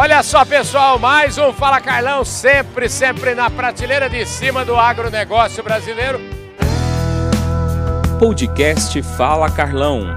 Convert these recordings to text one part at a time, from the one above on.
Olha só, pessoal, mais um Fala Carlão, sempre, sempre na prateleira de cima do agronegócio brasileiro. Podcast Fala Carlão.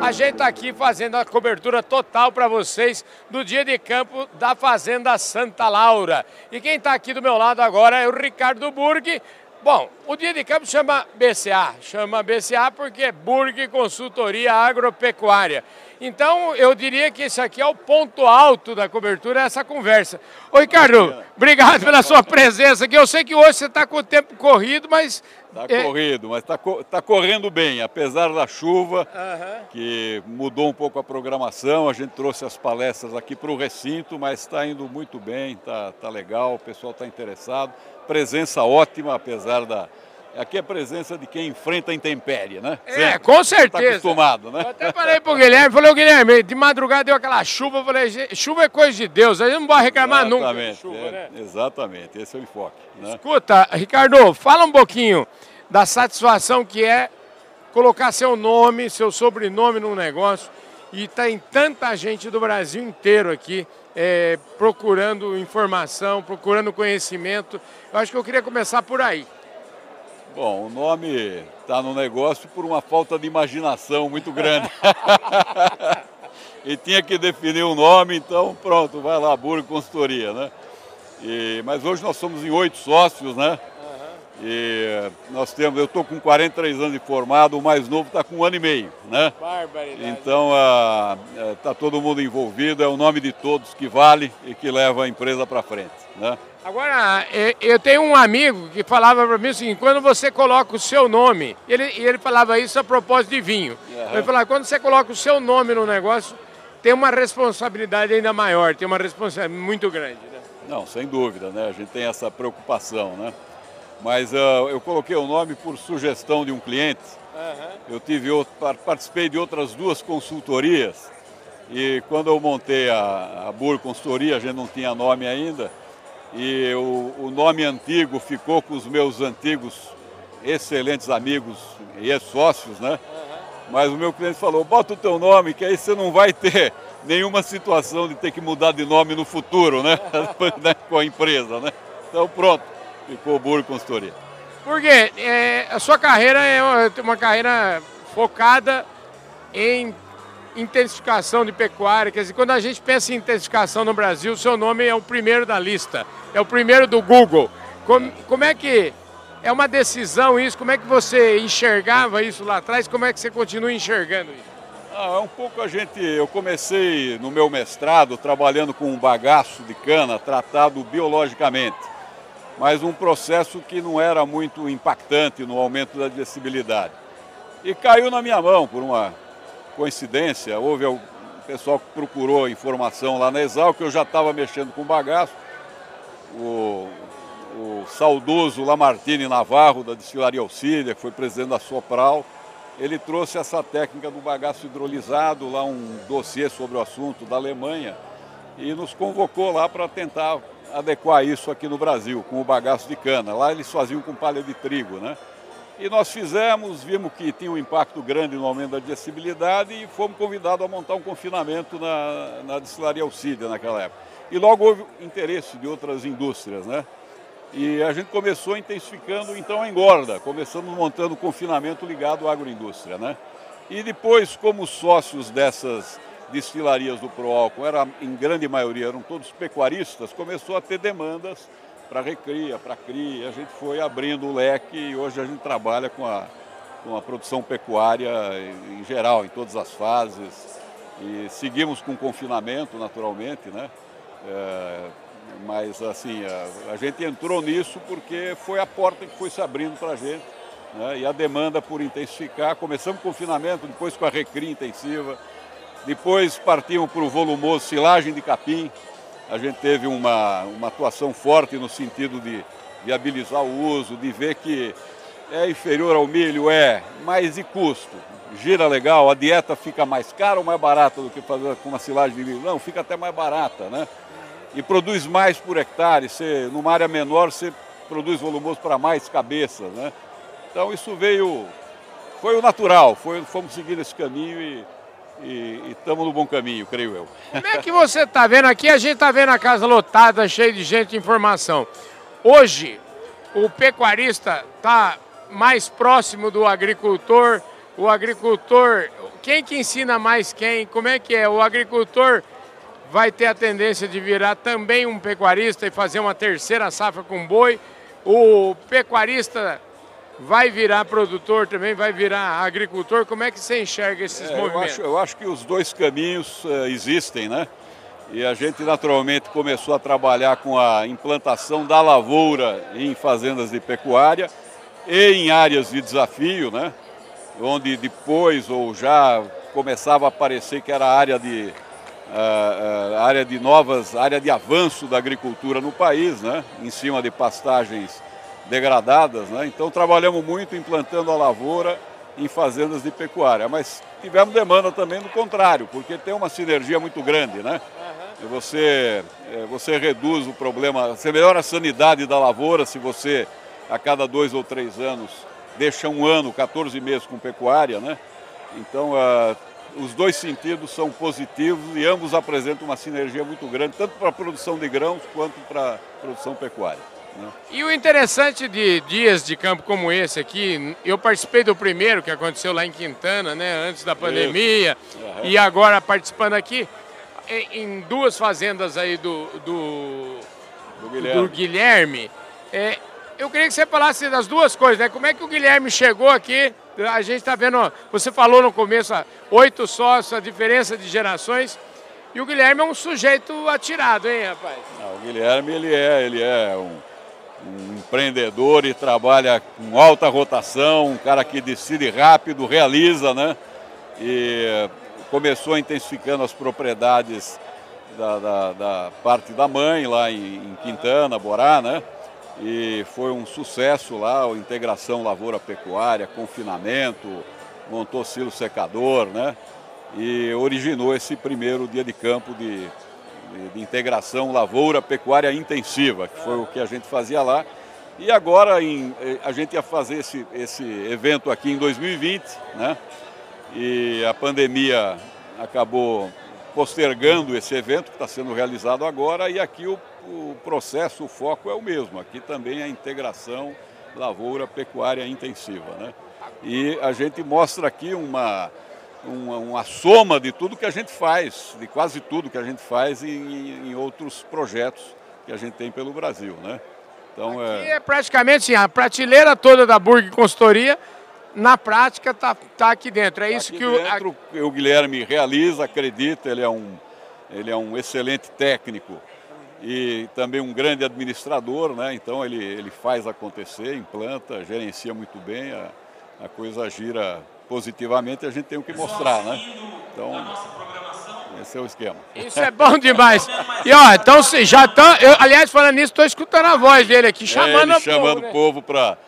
A gente está aqui fazendo a cobertura total para vocês do dia de campo da Fazenda Santa Laura. E quem está aqui do meu lado agora é o Ricardo Burg. Bom, o dia de campo chama BCA, chama BCA porque é Burg Consultoria Agropecuária. Então, eu diria que esse aqui é o ponto alto da cobertura, essa conversa. Ô, Ricardo, obrigado pela sua presença aqui. Eu sei que hoje você está com o tempo corrido, mas... Está é... corrido, mas está tá correndo bem, apesar da chuva, uhum. que mudou um pouco a programação. A gente trouxe as palestras aqui para o recinto, mas está indo muito bem, está tá legal, o pessoal está interessado. Presença ótima, apesar da, Aqui é a presença de quem enfrenta a intempérie, né? É, Sempre. com certeza. Está acostumado, né? Eu até falei pro Guilherme, falei, o Guilherme, de madrugada deu aquela chuva, eu falei, chuva é coisa de Deus, a gente não pode reclamar exatamente, nunca chuva, é, né? Exatamente, esse é o enfoque. Né? Escuta, Ricardo, fala um pouquinho da satisfação que é colocar seu nome, seu sobrenome num negócio e tem tá tanta gente do Brasil inteiro aqui é, procurando informação, procurando conhecimento. Eu acho que eu queria começar por aí. Bom, o nome está no negócio por uma falta de imaginação muito grande. e tinha que definir o um nome, então pronto, vai lá, Burgo Consultoria, né? E, mas hoje nós somos em oito sócios, né? E nós temos, eu estou com 43 anos de formado, o mais novo está com um ano e meio, né? Barbaridade. Então está todo mundo envolvido, é o nome de todos que vale e que leva a empresa para frente, né? Agora, eu tenho um amigo que falava para mim assim, quando você coloca o seu nome, ele, ele falava isso a propósito de vinho. Uhum. Ele falava, quando você coloca o seu nome no negócio, tem uma responsabilidade ainda maior, tem uma responsabilidade muito grande. Né? Não, sem dúvida, né? A gente tem essa preocupação, né? Mas uh, eu coloquei o nome por sugestão de um cliente. Uhum. Eu tive participei de outras duas consultorias e quando eu montei a, a Bur Consultoria, a gente não tinha nome ainda, e o, o nome antigo ficou com os meus antigos excelentes amigos e sócios, né? Mas o meu cliente falou, bota o teu nome, que aí você não vai ter nenhuma situação de ter que mudar de nome no futuro, né? né? Com a empresa, né? Então pronto, ficou Burro Consultoria. Porque é, a sua carreira é uma, uma carreira focada em intensificação de pecuária. Quer dizer, quando a gente pensa em intensificação no Brasil, o seu nome é o primeiro da lista, é o primeiro do Google. Como, como é que é uma decisão isso? Como é que você enxergava isso lá atrás? Como é que você continua enxergando isso? Ah, é um pouco a gente. Eu comecei no meu mestrado trabalhando com um bagaço de cana tratado biologicamente, mas um processo que não era muito impactante no aumento da digestibilidade. E caiu na minha mão por uma coincidência, houve o pessoal que procurou informação lá na Exal, que eu já estava mexendo com bagaço. O, o saudoso Lamartine Navarro, da destilaria Auxília, que foi presidente da Sopral, ele trouxe essa técnica do bagaço hidrolisado, lá um dossiê sobre o assunto da Alemanha, e nos convocou lá para tentar adequar isso aqui no Brasil, com o bagaço de cana. Lá eles faziam com palha de trigo, né? E nós fizemos, vimos que tinha um impacto grande no aumento da digestibilidade e fomos convidados a montar um confinamento na, na destilaria Alcídia naquela época. E logo houve interesse de outras indústrias, né? E a gente começou intensificando então a engorda, começamos montando confinamento ligado à agroindústria, né? E depois, como sócios dessas destilarias do Proálcool, era, em grande maioria eram todos pecuaristas, começou a ter demandas para recria, para cria. A gente foi abrindo o leque e hoje a gente trabalha com a, com a produção pecuária em geral, em todas as fases. E seguimos com confinamento, naturalmente, né? É, mas assim, a, a, gente entrou nisso porque foi a porta que foi se abrindo para a gente. Né? E a demanda por intensificar, começamos com confinamento, depois com a recria intensiva, depois partimos para o volumoso silagem de capim, a gente teve uma, uma atuação forte no sentido de viabilizar o uso, de ver que é inferior ao milho, é, mas e custo? Gira legal, a dieta fica mais cara ou mais barata do que fazer com uma silagem de milho? Não, fica até mais barata, né? E produz mais por hectare, você, numa área menor você produz volumoso para mais cabeças, né? Então isso veio, foi o natural, foi, fomos seguindo esse caminho e e estamos no bom caminho, creio eu. Como é que você está vendo aqui? A gente está vendo a casa lotada, cheia de gente, informação. Hoje, o pecuarista está mais próximo do agricultor, o agricultor, quem que ensina mais quem? Como é que é? O agricultor vai ter a tendência de virar também um pecuarista e fazer uma terceira safra com boi. O pecuarista vai virar produtor também, vai virar agricultor. Como é que você enxerga esses é, movimentos? Eu acho, eu acho, que os dois caminhos uh, existem, né? E a gente naturalmente começou a trabalhar com a implantação da lavoura em fazendas de pecuária e em áreas de desafio, né? Onde depois ou já começava a aparecer que era área de uh, uh, área de novas, área de avanço da agricultura no país, né? Em cima de pastagens degradadas, né? Então trabalhamos muito implantando a lavoura em fazendas de pecuária, mas tivemos demanda também do contrário, porque tem uma sinergia muito grande, né? Uhum. Você, é, você reduz o problema, você melhora a sanidade da lavoura se você a cada dois ou três anos deixa um ano, 14 meses com pecuária, né? Então uh, os dois sentidos são positivos e ambos apresentam uma sinergia muito grande, tanto para a produção de grãos quanto para a produção pecuária. E o interessante de dias de campo como esse aqui, eu participei do primeiro que aconteceu lá em Quintana, né, antes da pandemia, uhum. e agora participando aqui em duas fazendas aí do, do, do Guilherme. Do Guilherme é, eu queria que você falasse das duas coisas, né? Como é que o Guilherme chegou aqui? A gente está vendo, você falou no começo, oito sócios, a diferença de gerações. E o Guilherme é um sujeito atirado, hein, rapaz? Não, o Guilherme, ele é, ele é um um empreendedor e trabalha com alta rotação, um cara que decide rápido, realiza, né? E começou intensificando as propriedades da, da, da parte da mãe lá em, em, Quintana, Borá, né? E foi um sucesso lá, a integração lavoura-pecuária, confinamento, montou silo secador, né? E originou esse primeiro dia de campo de de, integração lavoura-pecuária intensiva, que foi o que a gente fazia lá. E agora em, eh, a gente ia fazer esse, esse evento aqui em 2020, né? E a pandemia acabou postergando esse evento que está sendo realizado agora e aqui o, o processo, o foco é o mesmo. Aqui também é a integração lavoura-pecuária intensiva, né? E a gente mostra aqui uma, uma, uma, soma de tudo que a gente faz, de quase tudo que a gente faz em, em outros projetos que a gente tem pelo Brasil, né? Então, Aqui é... é praticamente assim, a prateleira toda da Burg Consultoria, na prática, está tá aqui dentro. É tá isso que dentro, o... o Guilherme realiza, acredita, ele é um, ele é um excelente técnico e também um grande administrador, né? Então ele, ele faz acontecer, implanta, gerencia muito bem, a, a coisa gira positivamente, a gente tem o que mostrar, né? Então, esse é o esquema. Isso é bom demais. E ó, então já estão. Aliás, falando nisso, estou escutando a voz dele aqui, chamando é, chamando o povo né? para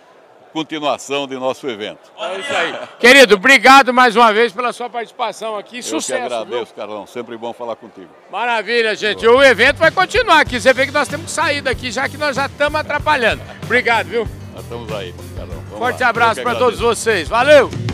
continuação de nosso evento. É isso aí. Querido, obrigado mais uma vez pela sua participação aqui. Eu Sucesso. Eu que agradeço, viu? Carlão. Sempre bom falar contigo. Maravilha, gente. O evento vai continuar aqui. Você vê que nós temos que sair daqui, já que nós já estamos atrapalhando. Obrigado, viu? Nós estamos aí, Carlão. Vamos Forte lá. abraço para todos vocês. Valeu!